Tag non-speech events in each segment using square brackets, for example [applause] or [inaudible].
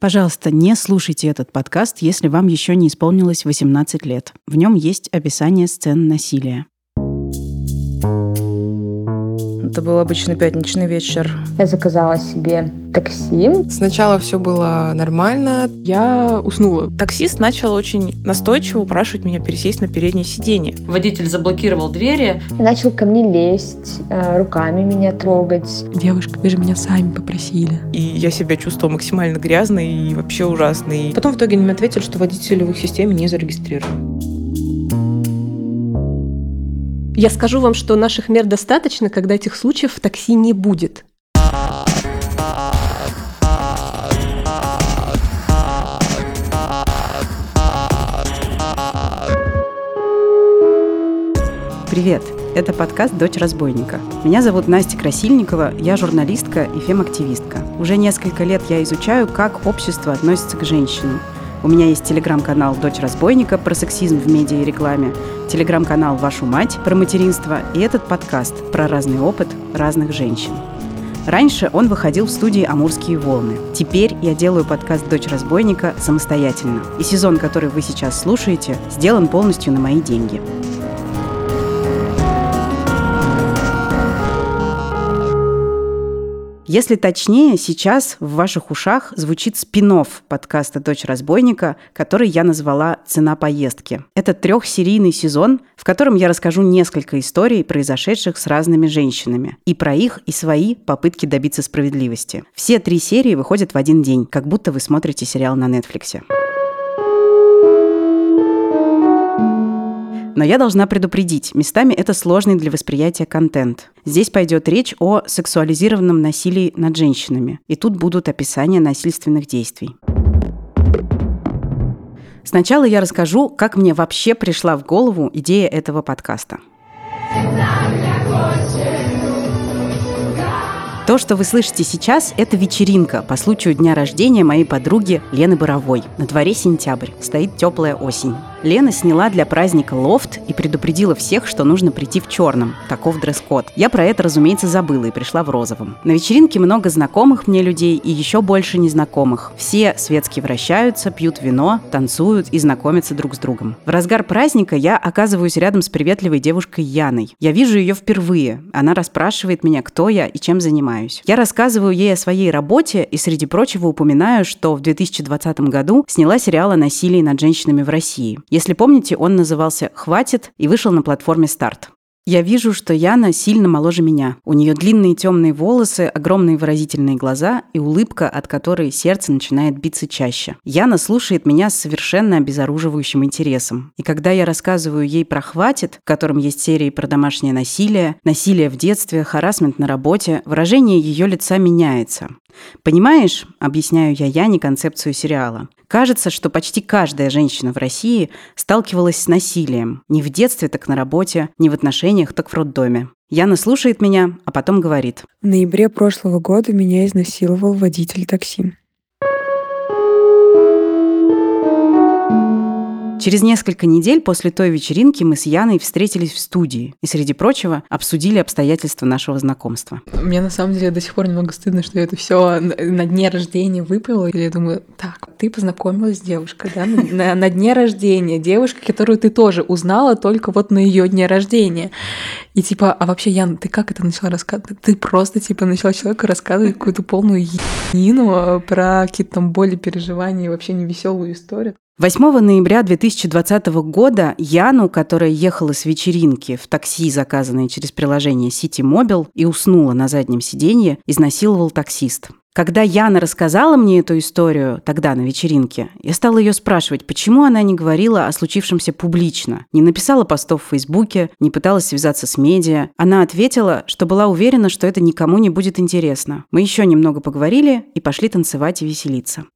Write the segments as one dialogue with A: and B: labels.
A: Пожалуйста, не слушайте этот подкаст, если вам еще не исполнилось 18 лет. В нем есть описание сцен насилия.
B: Это был обычный пятничный вечер.
C: Я заказала себе такси.
D: Сначала все было нормально.
E: Я уснула.
B: Таксист начал очень настойчиво упрашивать меня пересесть на переднее сиденье.
F: Водитель заблокировал двери.
C: Начал ко мне лезть, э, руками меня трогать.
E: Девушка, вы же меня сами попросили.
B: И я себя чувствовала максимально грязной и вообще ужасной.
D: Потом в итоге они мне ответили, что водитель в их системе не зарегистрирован.
E: Я скажу вам, что наших мер достаточно, когда этих случаев в такси не будет.
A: Привет! Это подкаст «Дочь разбойника». Меня зовут Настя Красильникова, я журналистка и фем-активистка. Уже несколько лет я изучаю, как общество относится к женщинам. У меня есть телеграм-канал «Дочь разбойника» про сексизм в медиа и рекламе, телеграм-канал «Вашу мать» про материнство и этот подкаст про разный опыт разных женщин. Раньше он выходил в студии «Амурские волны». Теперь я делаю подкаст «Дочь разбойника» самостоятельно. И сезон, который вы сейчас слушаете, сделан полностью на мои деньги. Если точнее, сейчас в ваших ушах звучит спин подкаста «Дочь разбойника», который я назвала «Цена поездки». Это трехсерийный сезон, в котором я расскажу несколько историй, произошедших с разными женщинами. И про их, и свои попытки добиться справедливости. Все три серии выходят в один день, как будто вы смотрите сериал на Нетфликсе. Но я должна предупредить, местами это сложный для восприятия контент. Здесь пойдет речь о сексуализированном насилии над женщинами. И тут будут описания насильственных действий. Сначала я расскажу, как мне вообще пришла в голову идея этого подкаста. То, что вы слышите сейчас, это вечеринка по случаю дня рождения моей подруги Лены Боровой. На дворе сентябрь, стоит теплая осень. Лена сняла для праздника лофт и предупредила всех, что нужно прийти в черном. Таков дресс-код. Я про это, разумеется, забыла и пришла в розовом. На вечеринке много знакомых мне людей и еще больше незнакомых. Все светски вращаются, пьют вино, танцуют и знакомятся друг с другом. В разгар праздника я оказываюсь рядом с приветливой девушкой Яной. Я вижу ее впервые. Она расспрашивает меня, кто я и чем занимаюсь. Я рассказываю ей о своей работе и, среди прочего, упоминаю, что в 2020 году сняла сериал о насилии над женщинами в России. Если помните, он назывался «Хватит» и вышел на платформе «Старт». Я вижу, что Яна сильно моложе меня. У нее длинные темные волосы, огромные выразительные глаза и улыбка, от которой сердце начинает биться чаще. Яна слушает меня с совершенно обезоруживающим интересом. И когда я рассказываю ей про «Хватит», в котором есть серии про домашнее насилие, насилие в детстве, харасмент на работе, выражение ее лица меняется. Понимаешь, объясняю я Яне концепцию сериала. Кажется, что почти каждая женщина в России сталкивалась с насилием. Не в детстве, так на работе, не в отношениях, так в роддоме. Яна слушает меня, а потом говорит.
E: В ноябре прошлого года меня изнасиловал водитель такси.
A: Через несколько недель после той вечеринки мы с Яной встретились в студии и, среди прочего, обсудили обстоятельства нашего знакомства.
E: Мне на самом деле до сих пор немного стыдно, что я это все на дне рождения выпила. И я думаю, так, ты познакомилась с девушкой, да, на, дне рождения, девушка, которую ты тоже узнала только вот на ее дне рождения. И типа, а вообще, Ян, ты как это начала рассказывать? Ты просто типа начала человеку рассказывать какую-то полную ебанину про какие-то там боли, переживания и вообще невеселую историю.
A: 8 ноября 2020 года Яну, которая ехала с вечеринки в такси, заказанное через приложение City Mobile, и уснула на заднем сиденье, изнасиловал таксист. Когда Яна рассказала мне эту историю тогда на вечеринке, я стала ее спрашивать, почему она не говорила о случившемся публично, не написала постов в Фейсбуке, не пыталась связаться с медиа. Она ответила, что была уверена, что это никому не будет интересно. Мы еще немного поговорили и пошли танцевать и веселиться.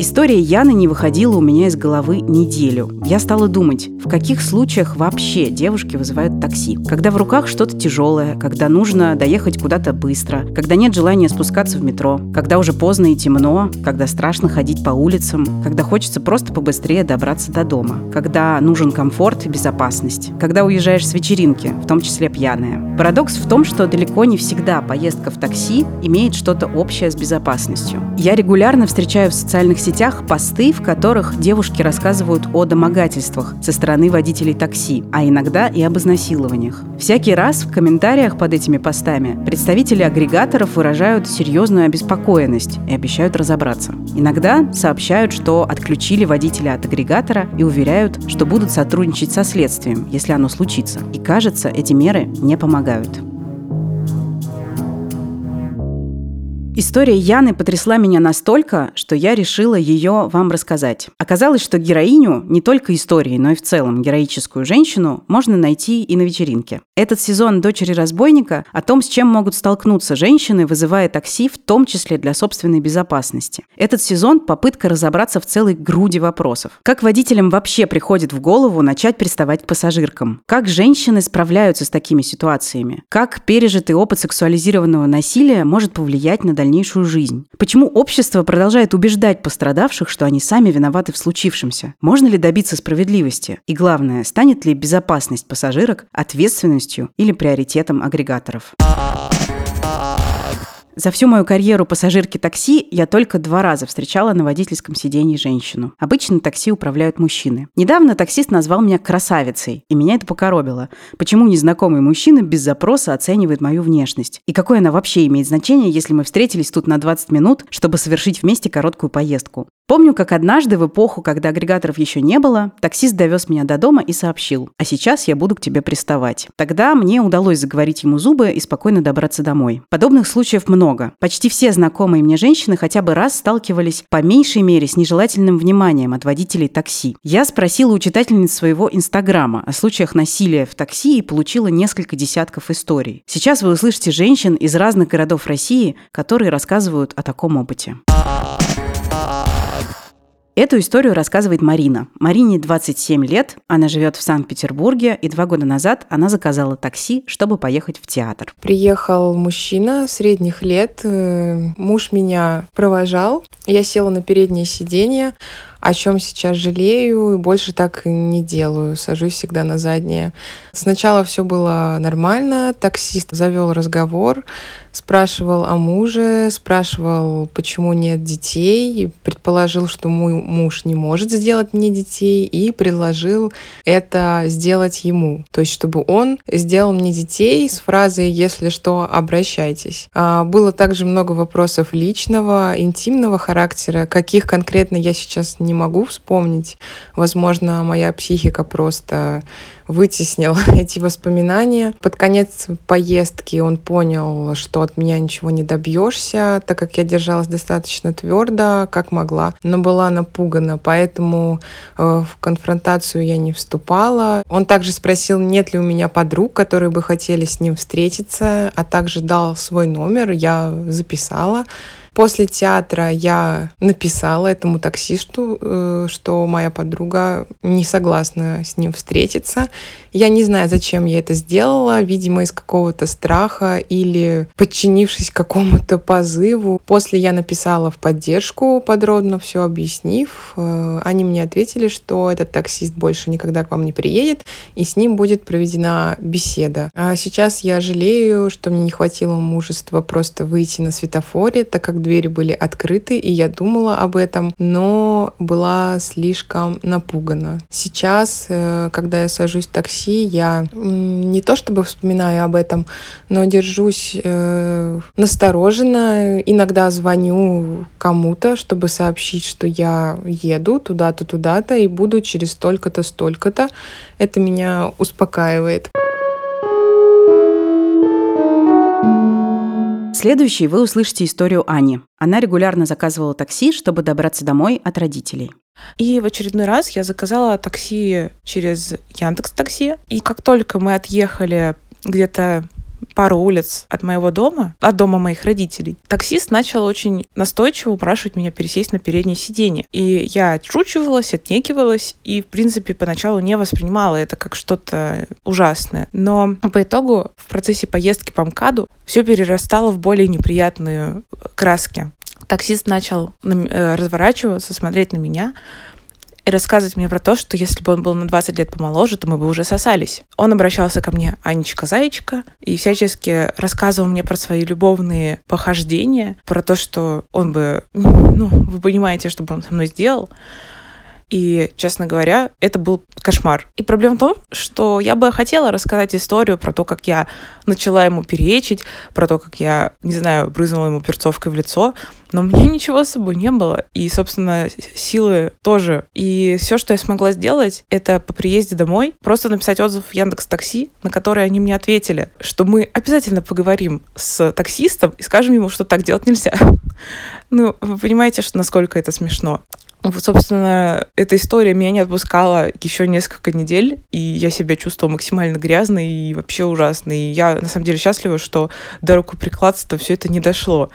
A: История Яны не выходила у меня из головы неделю. Я стала думать, в каких случаях вообще девушки вызывают такси. Когда в руках что-то тяжелое, когда нужно доехать куда-то быстро, когда нет желания спускаться в метро, когда уже поздно и темно, когда страшно ходить по улицам, когда хочется просто побыстрее добраться до дома, когда нужен комфорт и безопасность, когда уезжаешь с вечеринки, в том числе пьяная. Парадокс в том, что далеко не всегда поездка в такси имеет что-то общее с безопасностью. Я регулярно встречаю в социальных сетях посты, в которых девушки рассказывают о домогательствах со стороны водителей такси, а иногда и об изнасилованиях. Всякий раз в комментариях под этими постами представители агрегаторов выражают серьезную обеспокоенность и обещают разобраться. Иногда сообщают, что отключили водителя от агрегатора и уверяют, что будут сотрудничать со следствием, если оно случится. И кажется, эти меры не помогают. История Яны потрясла меня настолько, что я решила ее вам рассказать. Оказалось, что героиню, не только истории, но и в целом героическую женщину, можно найти и на вечеринке. Этот сезон «Дочери разбойника» о том, с чем могут столкнуться женщины, вызывая такси, в том числе для собственной безопасности. Этот сезон – попытка разобраться в целой груди вопросов. Как водителям вообще приходит в голову начать приставать к пассажиркам? Как женщины справляются с такими ситуациями? Как пережитый опыт сексуализированного насилия может повлиять на дальнейшую жизнь? Почему общество продолжает убеждать пострадавших, что они сами виноваты в случившемся? Можно ли добиться справедливости? И главное, станет ли безопасность пассажирок ответственностью или приоритетом агрегаторов? За всю мою карьеру пассажирки такси я только два раза встречала на водительском сиденье женщину. Обычно такси управляют мужчины. Недавно таксист назвал меня красавицей, и меня это покоробило. Почему незнакомый мужчина без запроса оценивает мою внешность? И какое она вообще имеет значение, если мы встретились тут на 20 минут, чтобы совершить вместе короткую поездку? Помню, как однажды в эпоху, когда агрегаторов еще не было, таксист довез меня до дома и сообщил, а сейчас я буду к тебе приставать. Тогда мне удалось заговорить ему зубы и спокойно добраться домой. Подобных случаев много. Почти все знакомые мне женщины хотя бы раз сталкивались по меньшей мере с нежелательным вниманием от водителей такси. Я спросила у читательниц своего инстаграма о случаях насилия в такси и получила несколько десятков историй. Сейчас вы услышите женщин из разных городов России, которые рассказывают о таком опыте. Эту историю рассказывает Марина. Марине 27 лет, она живет в Санкт-Петербурге, и два года назад она заказала такси, чтобы поехать в театр.
B: Приехал мужчина средних лет, э, муж меня провожал, я села на переднее сиденье, о чем сейчас жалею, и больше так не делаю, сажусь всегда на заднее. Сначала все было нормально, таксист завел разговор, спрашивал о муже, спрашивал, почему нет детей, предположил, что мой муж не может сделать мне детей, и предложил это сделать ему. То есть, чтобы он сделал мне детей с фразой «если что, обращайтесь». А, было также много вопросов личного, интимного характера, каких конкретно я сейчас не могу вспомнить. Возможно, моя психика просто вытеснил [laughs] эти воспоминания. Под конец поездки он понял, что от меня ничего не добьешься, так как я держалась достаточно твердо, как могла, но была напугана, поэтому э, в конфронтацию я не вступала. Он также спросил, нет ли у меня подруг, которые бы хотели с ним встретиться, а также дал свой номер, я записала. После театра я написала этому таксисту, э, что моя подруга не согласна с ним встретиться. Я не знаю, зачем я это сделала, видимо, из какого-то страха или подчинившись какому-то позыву. После я написала в поддержку, подробно все объяснив. Э, они мне ответили, что этот таксист больше никогда к вам не приедет, и с ним будет проведена беседа. А сейчас я жалею, что мне не хватило мужества просто выйти на светофоре, так как двери были открыты, и я думала об этом, но была слишком напугана. Сейчас, э, когда я сажусь в такси, я не то чтобы вспоминаю об этом, но держусь э, настороженно. Иногда звоню кому-то, чтобы сообщить, что я еду туда-то, туда-то и буду через столько-то, столько-то. Это меня успокаивает.
A: Следующей вы услышите историю Ани. Она регулярно заказывала такси, чтобы добраться домой от родителей.
B: И в очередной раз я заказала такси через Яндекс Такси. И как только мы отъехали где-то
G: пару улиц от моего дома, от дома моих родителей, таксист начал очень настойчиво упрашивать меня пересесть на переднее сиденье. И я отшучивалась, отнекивалась и, в принципе, поначалу не воспринимала это как что-то ужасное. Но по итогу в процессе поездки по МКАДу все перерастало в более неприятные краски. Таксист начал э, разворачиваться, смотреть на меня, и рассказывать мне про то, что если бы он был на 20 лет помоложе, то мы бы уже сосались. Он обращался ко мне Анечка-зайчка и всячески рассказывал мне про свои любовные похождения, про то, что он бы, ну, вы понимаете, что бы он со мной сделал. И, честно говоря, это был кошмар. И проблема в том, что я бы хотела рассказать историю про то, как я начала ему перечить, про то, как я, не знаю, брызнула ему перцовкой в лицо, но меня [laughs] ничего с собой не было. И, собственно, силы тоже. И все, что я смогла сделать, это по приезде домой просто написать отзыв в Яндекс Такси, на который они мне ответили, что мы обязательно поговорим с таксистом и скажем ему, что так делать нельзя. [laughs] Ну, вы понимаете, что насколько это смешно. Вот, собственно, эта история меня не отпускала еще несколько недель, и я себя чувствовала максимально грязной и вообще ужасной. И я, на самом деле, счастлива, что до рукоприкладства все это не дошло.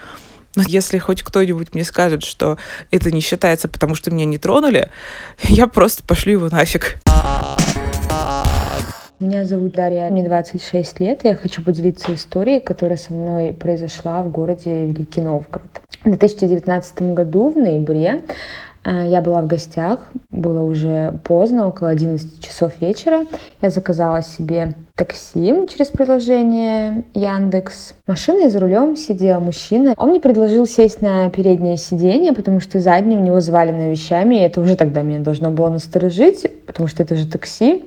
G: Но если хоть кто-нибудь мне скажет, что это не считается, потому что меня не тронули, [laughs] я просто пошлю его нафиг.
C: Меня зовут Дарья, мне 26 лет, и я хочу поделиться историей, которая со мной произошла в городе Великий Новгород. В 2019 году, в ноябре, я была в гостях, было уже поздно, около 11 часов вечера. Я заказала себе такси через приложение Яндекс. Машина и за рулем сидел мужчина. Он мне предложил сесть на переднее сиденье, потому что заднее у него завалено вещами, и это уже тогда меня должно было насторожить, потому что это же такси.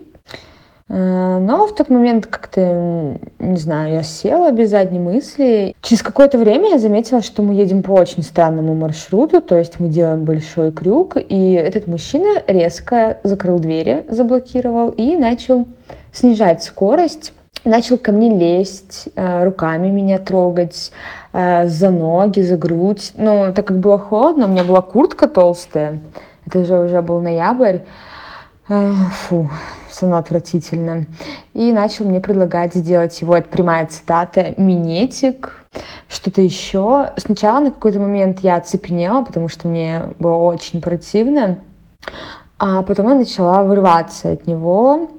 C: Э, но в тот момент как-то, не знаю, я села без задней мысли. Через какое-то время я заметила, что мы едем по очень странному маршруту, то есть мы делаем большой крюк, и этот мужчина резко закрыл двери, заблокировал и начал снижать скорость. Начал ко мне лезть, э, руками меня трогать, э, за ноги, за грудь. Ну, так как было холодно, у меня была куртка толстая, это же уже был ноябрь, фу, совершенно отвратительно. И начал мне предлагать сделать его, это прямая цитата, минетик, что-то еще. Сначала на какой-то момент я оцепенела, потому что мне было очень противно. А потом я начала вырываться от него,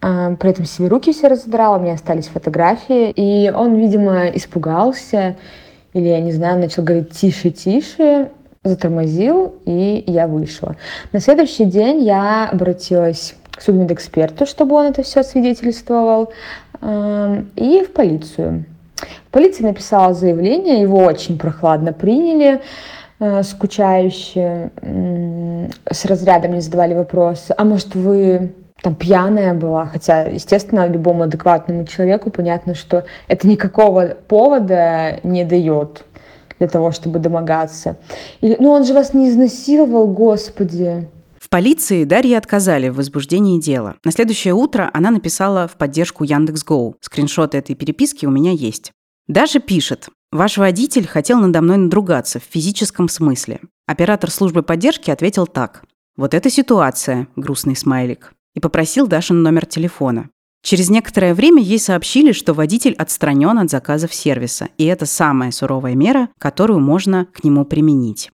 C: а, при этом себе руки все разодрала, у меня остались фотографии. И он, видимо, испугался, или, я не знаю, начал говорить «тише, тише», затормозил, и я вышла. На следующий день я обратилась к судмедэксперту, чтобы он это все свидетельствовал, эм, и в полицию. Полиция написала заявление, его очень прохладно приняли, э, скучающе, с разрядом не задавали вопрос, а может вы там пьяная была, хотя, естественно, любому адекватному человеку понятно, что это никакого повода не дает для того, чтобы домогаться. Или, ну он же вас не изнасиловал, господи.
A: В полиции Дарье отказали в возбуждении дела. На следующее утро она написала в поддержку Яндекс.Гоу. Скриншоты этой переписки у меня есть. Даша пишет. Ваш водитель хотел надо мной надругаться в физическом смысле. Оператор службы поддержки ответил так. Вот эта ситуация, грустный смайлик. И попросил Дашин номер телефона. Через некоторое время ей сообщили, что водитель отстранен от заказов сервиса, и это самая суровая мера, которую можно к нему применить.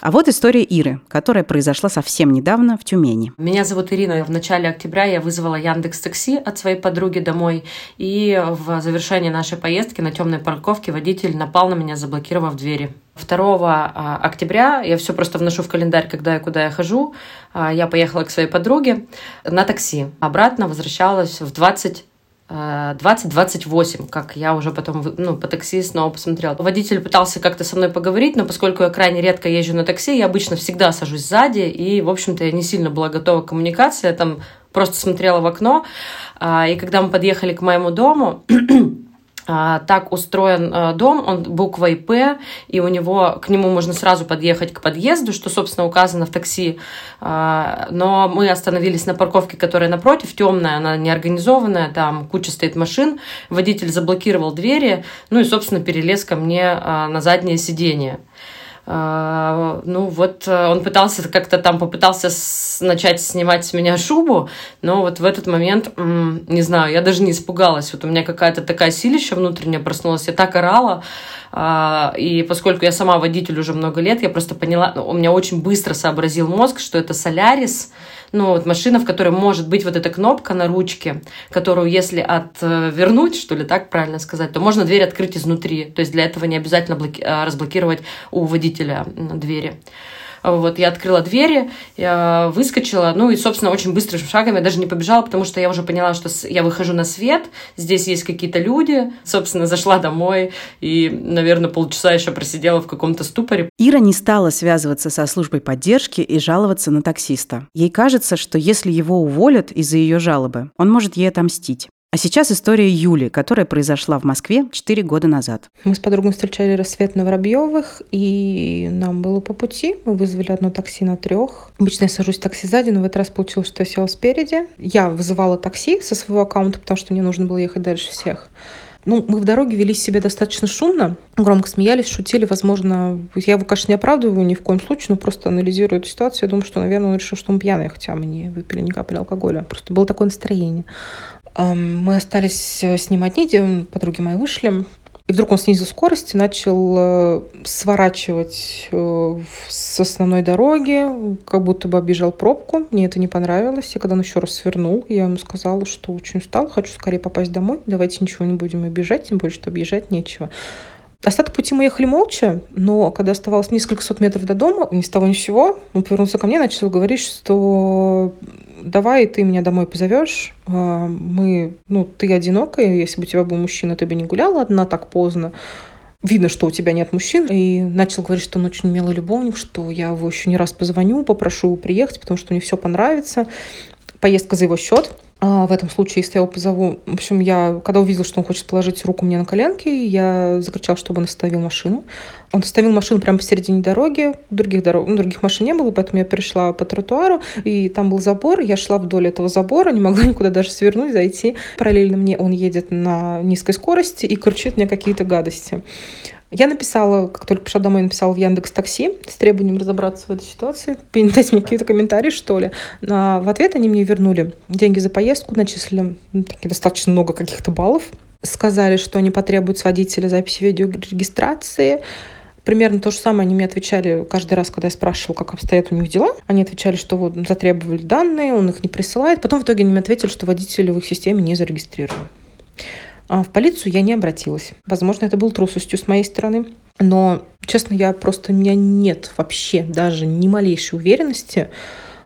A: А вот история Иры, которая произошла совсем недавно в Тюмени.
F: Меня зовут Ирина. В начале октября я вызвала Яндекс Такси от своей подруги домой. И в завершении нашей поездки на темной парковке водитель напал на меня, заблокировав двери. 2 а, октября, я все просто вношу в календарь, когда и куда я хожу, а, я поехала к своей подруге на такси. Обратно возвращалась в 20 20-28, как я уже потом ну, по такси снова посмотрела. Водитель пытался как-то со мной поговорить, но поскольку я крайне редко езжу на такси, я обычно всегда сажусь сзади, и, в общем-то, я не сильно была готова к коммуникации, я там просто смотрела в окно, а, и когда мы подъехали к моему дому, [clears throat] так устроен а, дом, он буквой П, и у него, к нему можно сразу подъехать к подъезду, что, собственно, указано в такси. А, но мы остановились на парковке, которая напротив, темная, она неорганизованная, там куча стоит машин. Водитель заблокировал двери, ну и, собственно, перелез ко мне на заднее сиденье. А, ну вот э, он пытался как-то там попытался с, начать снимать с меня шубу, но вот в этот момент, не знаю, я даже не испугалась. Вот у меня какая-то такая силища внутренняя проснулась, я так орала. А, и поскольку я сама водитель уже много лет, я просто поняла, у меня очень быстро сообразил мозг, что это Солярис, ну, вот машина, в которой может быть вот эта кнопка на ручке, которую, если отвернуть, что ли, так правильно сказать, то можно дверь открыть изнутри. То есть для этого не обязательно блоки- а, разблокировать у водителя двери. Вот, я открыла двери, я выскочила, ну и, собственно, очень быстрым шагом я даже не побежала, потому что я уже поняла, что я выхожу на свет, здесь есть какие-то люди, собственно, зашла домой и, наверное, полчаса еще просидела в каком-то ступоре.
A: Ира не стала связываться со службой поддержки и жаловаться на таксиста. Ей кажется, что если его уволят из-за ее жалобы, он может ей отомстить. А сейчас история Юли, которая произошла в Москве 4 года назад.
D: Мы с подругой встречали рассвет на Воробьевых, и нам было по пути. Мы вызвали одно такси на трех. Обычно я сажусь в такси сзади, но в этот раз получилось, что я села спереди. Я вызывала такси со своего аккаунта, потому что мне нужно было ехать дальше всех. Ну, мы в дороге вели себя достаточно шумно, громко смеялись, шутили, возможно, я его, конечно, не оправдываю ни в коем случае, но просто анализирую эту ситуацию. Я думаю, что, наверное, он решил, что мы пьяные, хотя мы не выпили ни капли алкоголя. Просто было такое настроение. Мы остались с ним одни, подруги мои вышли. И вдруг он снизил скорость и начал э, сворачивать э, с основной дороги, как будто бы обижал пробку. Мне это не понравилось. И когда он еще раз свернул, я ему сказала, что очень устал, хочу скорее попасть домой. Давайте ничего не будем обижать, тем более, что обижать нечего. Остаток пути мы ехали молча, но когда оставалось несколько сот метров до дома, ни с того ни он повернулся ко мне и начал говорить, что давай ты меня домой позовешь, а, мы, ну, ты одинокая, если бы у тебя был мужчина, ты бы не гуляла одна так поздно, видно, что у тебя нет мужчин, и начал говорить, что он очень милый любовник, что я его еще не раз позвоню, попрошу приехать, потому что мне все понравится. Поездка за его счет. А в этом случае, если я его позову... В общем, я, когда увидела, что он хочет положить руку мне на коленки, я закричала, чтобы он остановил машину. Он остановил машину прямо посередине дороги. Других, дорог, ну, других машин не было, поэтому я перешла по тротуару, и там был забор. Я шла вдоль этого забора, не могла [laughs] никуда даже свернуть, зайти. Параллельно мне он едет на низкой скорости и кричит мне какие-то гадости. Я написала, как только пришла домой, написала в Яндекс Такси с требованием разобраться в этой ситуации, дать мне какие-то комментарии, что ли. А в ответ они мне вернули деньги за поездку, начислили ну, достаточно много каких-то баллов. Сказали, что они потребуют с водителя записи видеорегистрации, Примерно то же самое они мне отвечали каждый раз, когда я спрашивала, как обстоят у них дела. Они отвечали, что вот затребовали данные, он их не присылает. Потом в итоге они мне ответили, что водитель в их системе не зарегистрирован. А в полицию я не обратилась. Возможно, это был трусостью с моей стороны. Но, честно, я просто, у меня нет вообще даже ни малейшей уверенности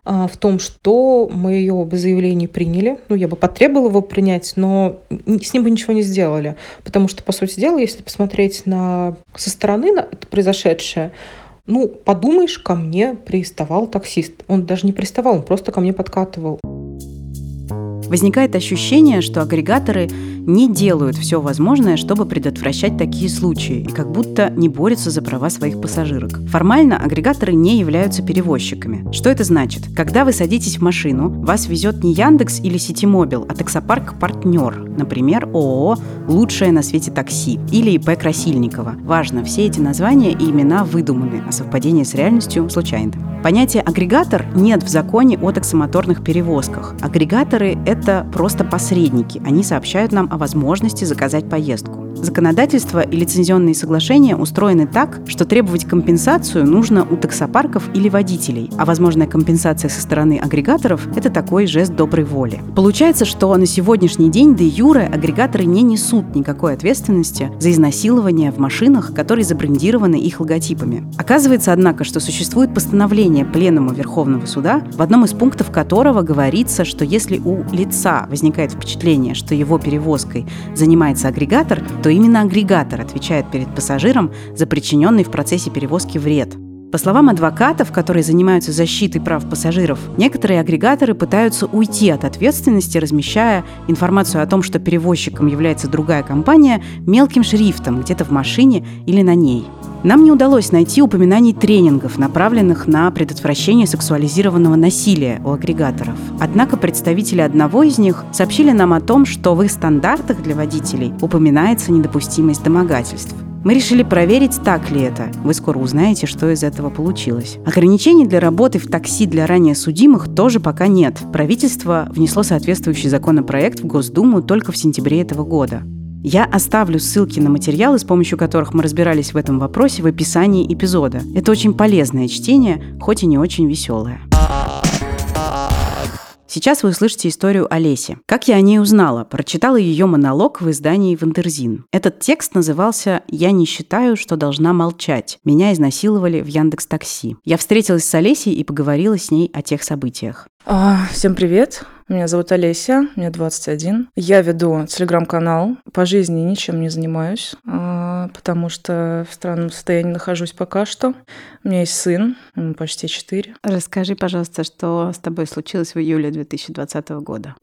D: а, в том, что мы ее бы заявление приняли. Ну, я бы потребовала его принять, но с ним бы ничего не сделали. Потому что, по сути дела, если посмотреть на, со стороны на это произошедшее, ну, подумаешь, ко мне приставал таксист. Он даже не приставал, он просто ко мне подкатывал.
A: Возникает ощущение, что агрегаторы не делают все возможное, чтобы предотвращать такие случаи, и как будто не борются за права своих пассажирок. Формально агрегаторы не являются перевозчиками. Что это значит? Когда вы садитесь в машину, вас везет не Яндекс или Ситимобил, а таксопарк-партнер, например, ООО «Лучшее на свете такси» или ИП Красильникова. Важно, все эти названия и имена выдуманы, а совпадение с реальностью случайно. Понятие «агрегатор» нет в законе о таксомоторных перевозках. Агрегаторы – это просто посредники. Они сообщают нам о возможности заказать поездку. Законодательство и лицензионные соглашения устроены так, что требовать компенсацию нужно у таксопарков или водителей, а возможная компенсация со стороны агрегаторов – это такой жест доброй воли. Получается, что на сегодняшний день де юре агрегаторы не несут никакой ответственности за изнасилование в машинах, которые забрендированы их логотипами. Оказывается, однако, что существует постановление Пленума Верховного Суда, в одном из пунктов которого говорится, что если у лица возникает впечатление, что его перевозкой занимается агрегатор, то именно агрегатор отвечает перед пассажиром за причиненный в процессе перевозки вред. По словам адвокатов, которые занимаются защитой прав пассажиров, некоторые агрегаторы пытаются уйти от ответственности, размещая информацию о том, что перевозчиком является другая компания, мелким шрифтом где-то в машине или на ней. Нам не удалось найти упоминаний тренингов, направленных на предотвращение сексуализированного насилия у агрегаторов. Однако представители одного из них сообщили нам о том, что в их стандартах для водителей упоминается недопустимость домогательств. Мы решили проверить, так ли это. Вы скоро узнаете, что из этого получилось. Ограничений для работы в такси для ранее судимых тоже пока нет. Правительство внесло соответствующий законопроект в Госдуму только в сентябре этого года. Я оставлю ссылки на материалы, с помощью которых мы разбирались в этом вопросе, в описании эпизода. Это очень полезное чтение, хоть и не очень веселое. Сейчас вы услышите историю Олеси. Как я о ней узнала? Прочитала ее монолог в издании «Wonderzine». Этот текст назывался «Я не считаю, что должна молчать. Меня изнасиловали в Яндекс Такси». Я встретилась с Олесей и поговорила с ней о тех событиях.
H: А, всем привет. Меня зовут Олеся, мне 21. Я веду телеграм-канал. По жизни ничем не занимаюсь, а, потому что в странном состоянии нахожусь пока что. У меня есть сын, ему почти 4.
A: Расскажи, пожалуйста, что с тобой случилось в июле 2020 года.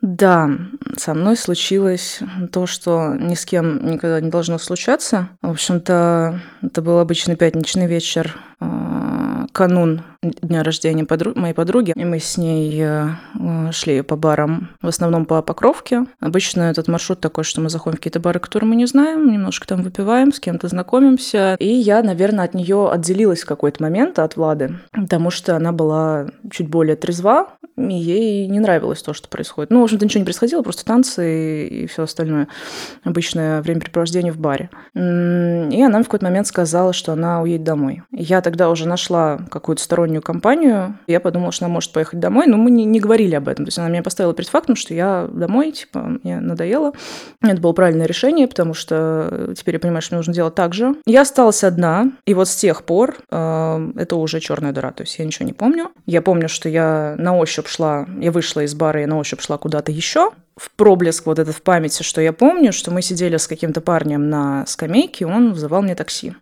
H: Да, со мной случилось то, что ни с кем никогда не должно случаться. В общем-то, это был обычный пятничный вечер а, канун дня рождения подру- моей подруги, и мы с ней э, шли по барам, в основном по Покровке. Обычно этот маршрут такой, что мы заходим в какие-то бары, которые мы не знаем, немножко там выпиваем, с кем-то знакомимся. И я, наверное, от нее отделилась в какой-то момент от Влады, потому что она была чуть более трезва, и ей не нравилось то, что происходит. Ну, в общем-то, ничего не происходило, просто танцы и все остальное. Обычное времяпрепровождение в баре. И она в какой-то момент сказала, что она уедет домой. Я тогда уже нашла какую-то стороннюю компанию. Я подумала, что она может поехать домой, но мы не, не говорили об этом. То есть она меня поставила перед фактом, что я домой, типа, мне надоело. Это было правильное решение, потому что теперь я понимаю, что мне нужно делать так же. Я осталась одна, и вот с тех пор э, это уже черная дыра, то есть я ничего не помню. Я помню, что я на ощупь шла, я вышла из бара, я на ощупь шла куда-то еще, в проблеск вот этот в памяти, что я помню, что мы сидели с каким-то парнем на скамейке, он вызывал мне такси.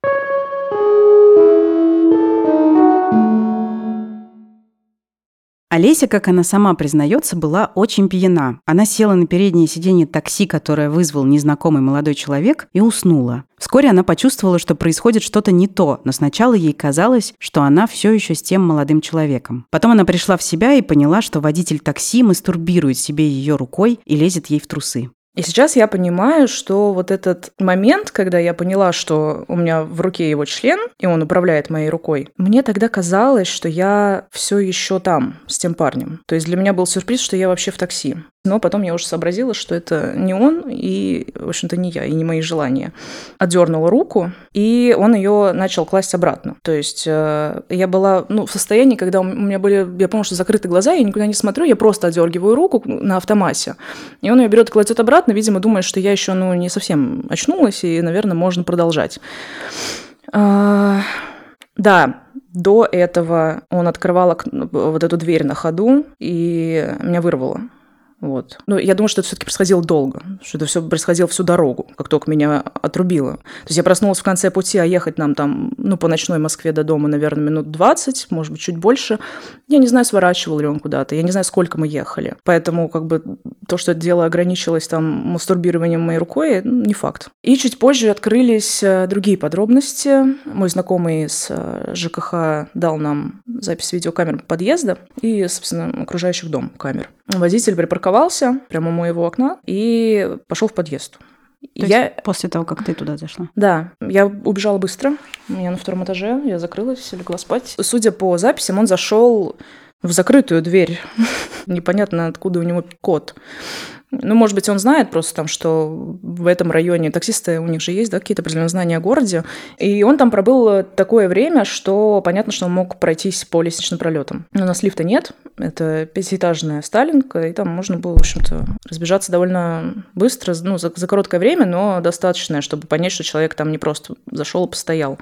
A: Олеся, как она сама признается, была очень пьяна. Она села на переднее сиденье такси, которое вызвал незнакомый молодой человек, и уснула. Вскоре она почувствовала, что происходит что-то не то, но сначала ей казалось, что она все еще с тем молодым человеком. Потом она пришла в себя и поняла, что водитель такси мастурбирует себе ее рукой и лезет ей в трусы.
H: И сейчас я понимаю, что вот этот момент, когда я поняла, что у меня в руке его член, и он управляет моей рукой, мне тогда казалось, что я все еще там с тем парнем. То есть для меня был сюрприз, что я вообще в такси. Но потом я уже сообразила, что это не он, и, в общем-то, не я, и не мои желания. Отдернула руку, и он ее начал класть обратно. То есть э, я была ну, в состоянии, когда у меня были, я помню, что закрыты глаза, я никуда не смотрю, я просто отдергиваю руку на автомате. И он ее берет и кладет обратно, видимо, думая, что я еще ну, не совсем очнулась, и, наверное, можно продолжать. А, да, до этого он открывал вот эту дверь на ходу, и меня вырвало. Вот. Но я думаю, что это все-таки происходило долго, что это все происходило всю дорогу, как только меня отрубило. То есть я проснулась в конце пути, а ехать нам там, ну, по ночной Москве до дома, наверное, минут 20, может быть, чуть больше. Я не знаю, сворачивал ли он куда-то, я не знаю, сколько мы ехали. Поэтому, как бы, то, что это дело ограничилось там мастурбированием моей рукой, ну, не факт. И чуть позже открылись э, другие подробности. Мой знакомый с э, ЖКХ дал нам запись видеокамер подъезда и, собственно, окружающих дом камер. Водитель припарковался прямо у моего окна и пошел в подъезд.
A: То я после того, как ты туда зашла?
H: Да, я убежала быстро. Я на втором этаже, я закрылась, легла спать. Судя по записям, он зашел в закрытую дверь. [laughs] Непонятно, откуда у него код. Ну, может быть, он знает просто там, что в этом районе таксисты, у них же есть, да, какие-то определенные знания о городе. И он там пробыл такое время, что понятно, что он мог пройтись по лестничным пролетам. Но у нас лифта нет, это пятиэтажная Сталинка, и там можно было, в общем-то, разбежаться довольно быстро, ну, за, за короткое время, но достаточное, чтобы понять, что человек там не просто зашел и постоял.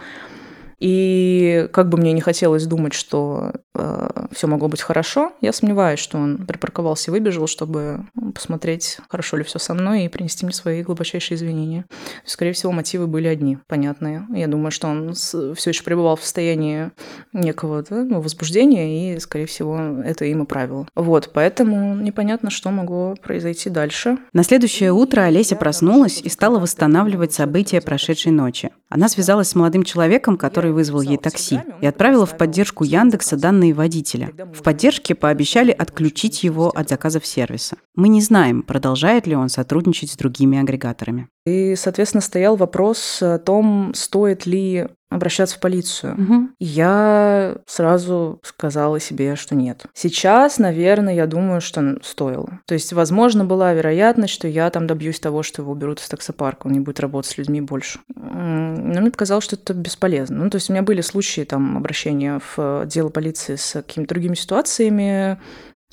H: И как бы мне не хотелось думать, что э, все могло быть хорошо, я сомневаюсь, что он припарковался и выбежал, чтобы посмотреть, хорошо ли все со мной и принести мне свои глубочайшие извинения. Скорее всего, мотивы были одни, понятные. Я думаю, что он все еще пребывал в состоянии некого да, ну, возбуждения, и, скорее всего, это им и правило. Вот, поэтому непонятно, что могло произойти дальше.
A: На следующее утро Олеся проснулась и стала восстанавливать события прошедшей ночи. Она связалась с молодым человеком, который вызвал ей такси, и отправила в поддержку Яндекса данные водителя. В поддержке пообещали отключить его от заказов сервиса. Мы не знаем, продолжает ли он сотрудничать с другими агрегаторами.
H: И, соответственно, стоял вопрос о том, стоит ли обращаться в полицию. И Я сразу сказала себе, что нет. Сейчас, наверное, я думаю, что стоило. То есть, возможно, была вероятность, что я там добьюсь того, что его уберут из таксопарка, он не будет работать с людьми больше. Но мне показалось, что это бесполезно. Ну, то есть у меня были случаи там обращения в отделы полиции с какими-то другими ситуациями,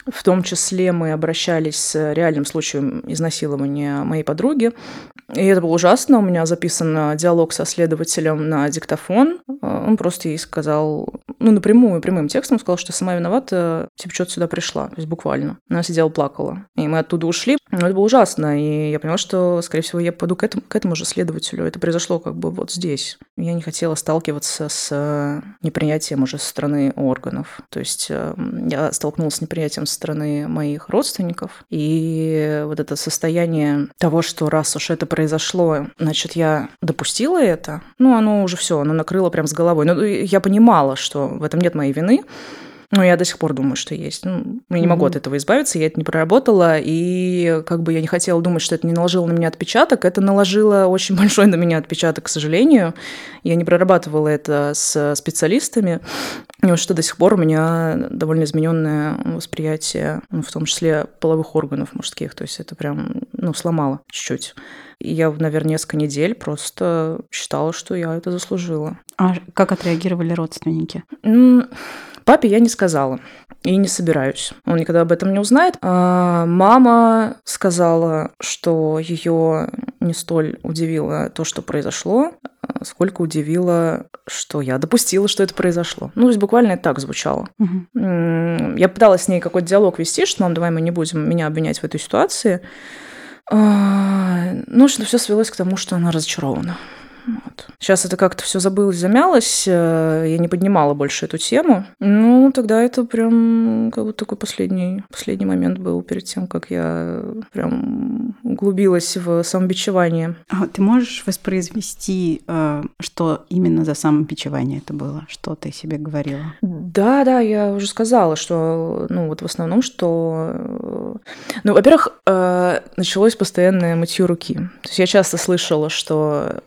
H: в том числе мы обращались с реальным случаем изнасилования моей подруги. И это было ужасно. У меня записан диалог со следователем на диктофон. А, Он просто ей сказал, ну, напрямую, прямым текстом сказал, что сама виновата, типа, что-то сюда пришла. То есть буквально. Она сидела, плакала. И мы оттуда ушли. Но это было ужасно. И я поняла, что, скорее всего, я пойду к этому, к этому же следователю. Это произошло как бы вот здесь. Я не хотела сталкиваться с э, непринятием уже со стороны органов. То есть э, я столкнулась с неприятием со стороны моих родственников. И вот это состояние того, что раз уж это произошло, значит, я допустила это, ну, оно уже все, оно накрыло прям с головой. Но я понимала, что в этом нет моей вины, но я до сих пор думаю, что есть. Ну, я не могу от этого избавиться, я это не проработала, и как бы я не хотела думать, что это не наложило на меня отпечаток, это наложило очень [laughs] большой на меня отпечаток, к сожалению. Я не прорабатывала это с специалистами, и что до сих пор у меня довольно измененное восприятие, ну, в том числе половых органов мужских, то есть это прям, ну, сломало чуть-чуть. И я, наверное, несколько недель просто считала, что я это заслужила.
A: А как отреагировали родственники?
H: Папе я не сказала и не собираюсь. Он никогда об этом не узнает. А мама сказала, что ее не столь удивило то, что произошло, а сколько удивило, что я допустила, что это произошло. Ну, то есть буквально так звучало. М, Я пыталась с ней какой-то диалог вести, что, мам, давай мы не будем меня обвинять в этой ситуации. А, Ну, что все свелось к тому, что она разочарована. Вот. Сейчас это как-то все забылось, замялось, э, я не поднимала больше эту тему. Ну, тогда это прям как бы такой последний, последний момент был перед тем, как я прям углубилась в самобичевание.
A: А ты можешь воспроизвести, э, что именно за самобичевание это было? Что ты себе говорила?
H: Да, да, я уже сказала, что, ну, вот в основном, что, э, ну, во-первых, началось постоянное мытье руки. То есть я часто слышала, что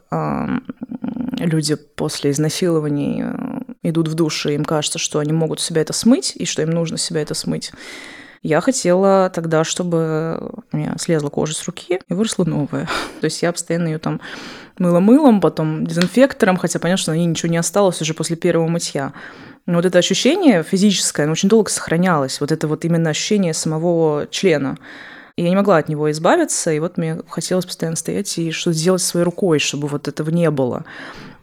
H: люди после изнасилований э, идут в душ, и им кажется, что они могут себя это смыть, и что им нужно себя это смыть. Я хотела тогда, чтобы у меня слезла кожа с руки и выросла новая. [laughs] То есть я постоянно ее там мыла мылом, потом дезинфектором, хотя понятно, что на ней ничего не осталось уже после первого мытья. Но вот это ощущение физическое, оно очень долго сохранялось. Вот это вот именно ощущение самого члена. И я не могла от него избавиться, и вот мне хотелось постоянно стоять и что-то сделать своей рукой, чтобы вот этого не было.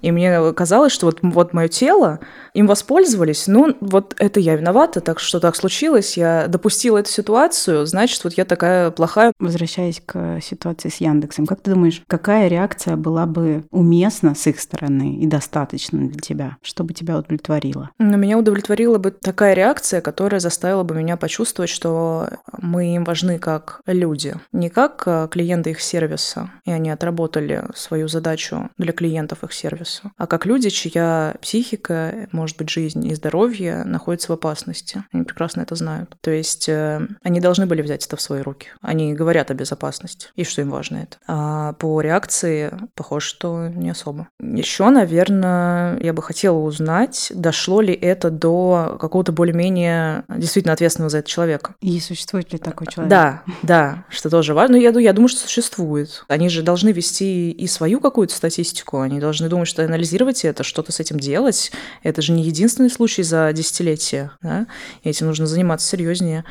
H: И мне казалось, что вот, вот мое тело, им воспользовались, ну вот это я виновата, так что так случилось, я допустила эту ситуацию, значит, вот я такая плохая.
A: Возвращаясь к ситуации с Яндексом, как ты думаешь, какая реакция была бы уместна с их стороны и достаточно для тебя, чтобы тебя удовлетворило?
H: Но меня удовлетворила бы такая реакция, которая заставила бы меня почувствовать, что мы им важны как люди, не как э, клиенты их сервиса, и они отработали свою задачу для клиентов их сервиса, а как люди, чья психика, может быть, жизнь и здоровье находятся в опасности. Они прекрасно это знают. То есть э, они должны были взять это в свои руки. Они говорят о безопасности и что им важно это. А по реакции похоже, что не особо. Еще, наверное, я бы хотела узнать, дошло ли это до какого-то более-менее действительно ответственного за это человека.
A: И существует ли такой человек?
H: Да, да, что тоже важно. Ну, я, я думаю, что существует. Они же должны вести и свою какую-то статистику. Они должны думать, что анализировать это, что-то с этим делать. Это же не единственный случай за десятилетия. Да? Этим нужно заниматься серьезнее.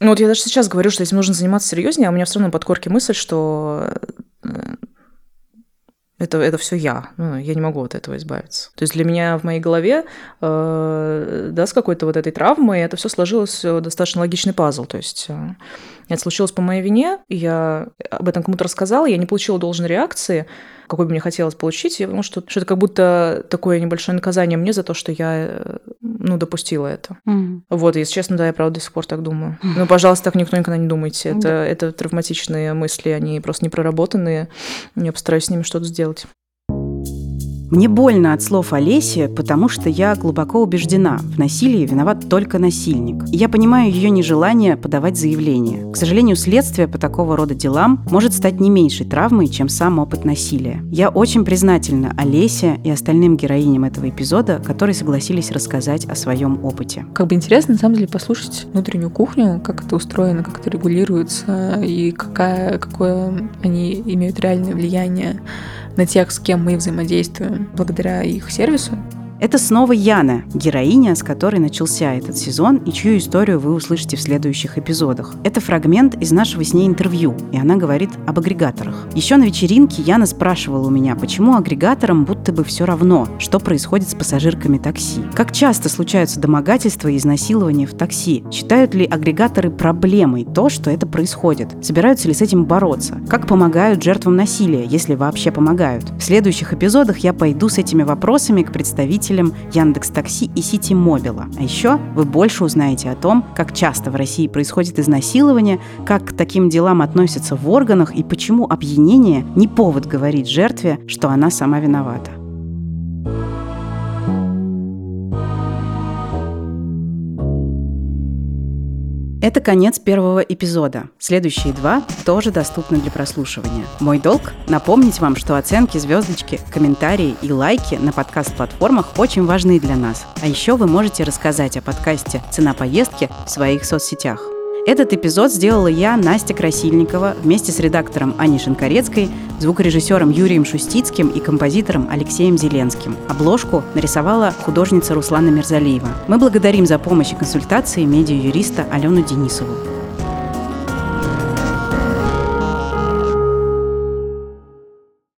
H: Ну вот я даже сейчас говорю, что этим нужно заниматься серьезнее, а у меня все равно на подкорке мысль, что э, это, это все я. Ну, я не могу от этого избавиться. То есть для меня в моей голове, э, да, с какой-то вот этой травмой это все сложилось в достаточно логичный пазл. То есть э, это случилось по моей вине, я об этом кому-то рассказала, я не получила должной реакции, какой бы мне хотелось получить, потому что, что это как будто такое небольшое наказание мне за то, что я, э, ну, допустила это.
A: Мгм.
H: Вот, если честно, да, я правда до сих пор так думаю. Ну, пожалуйста, так никто никогда не думайте. Это,
A: Да.
H: это травматичные мысли, они просто непроработанные. Я постараюсь с ними что-то сделать.
A: Мне больно от слов Олеси, потому что я глубоко убеждена, в насилии виноват только насильник. И я понимаю ее нежелание подавать заявление. К сожалению, следствие по такого рода делам может стать не меньшей травмой, чем сам опыт насилия. Я очень признательна Олесе и остальным героиням этого эпизода, которые согласились рассказать о своем опыте.
E: Как бы интересно, на самом деле, послушать внутреннюю кухню, как это устроено, как это регулируется и какая, какое они имеют реальное влияние на тех, с кем мы взаимодействуем благодаря их сервису.
A: Это снова Яна, героиня, с которой начался этот сезон и чью историю вы услышите в следующих эпизодах. Это фрагмент из нашего с ней интервью, и она говорит об агрегаторах. Еще на вечеринке Яна спрашивала у меня, почему агрегаторам будто бы все равно, что происходит с пассажирками такси. Как часто случаются домогательства и изнасилования в такси? Считают ли агрегаторы проблемой то, что это происходит? Собираются ли с этим бороться? Как помогают жертвам насилия, если вообще помогают? В следующих эпизодах я пойду с этими вопросами к представителям пользователям Яндекс Такси и Сити Мобила. А еще вы больше узнаете о том, как часто в России происходит изнасилование, как к таким делам относятся в органах и почему опьянение не повод говорить жертве, что она сама виновата. Это конец первого эпизода. Следующие два тоже доступны для прослушивания. Мой долг – напомнить вам, что оценки, звездочки, комментарии и лайки на подкаст-платформах очень важны для нас. А еще вы можете рассказать о подкасте «Цена поездки» в своих соцсетях. Этот эпизод сделала я, Настя Красильникова, вместе с редактором Аней Шинкарецкой, звукорежиссером Юрием Шустицким и композитором Алексеем Зеленским. Обложку нарисовала художница Руслана Мирзалиева. Мы благодарим за помощь и консультации медиа-юриста Алену Денисову.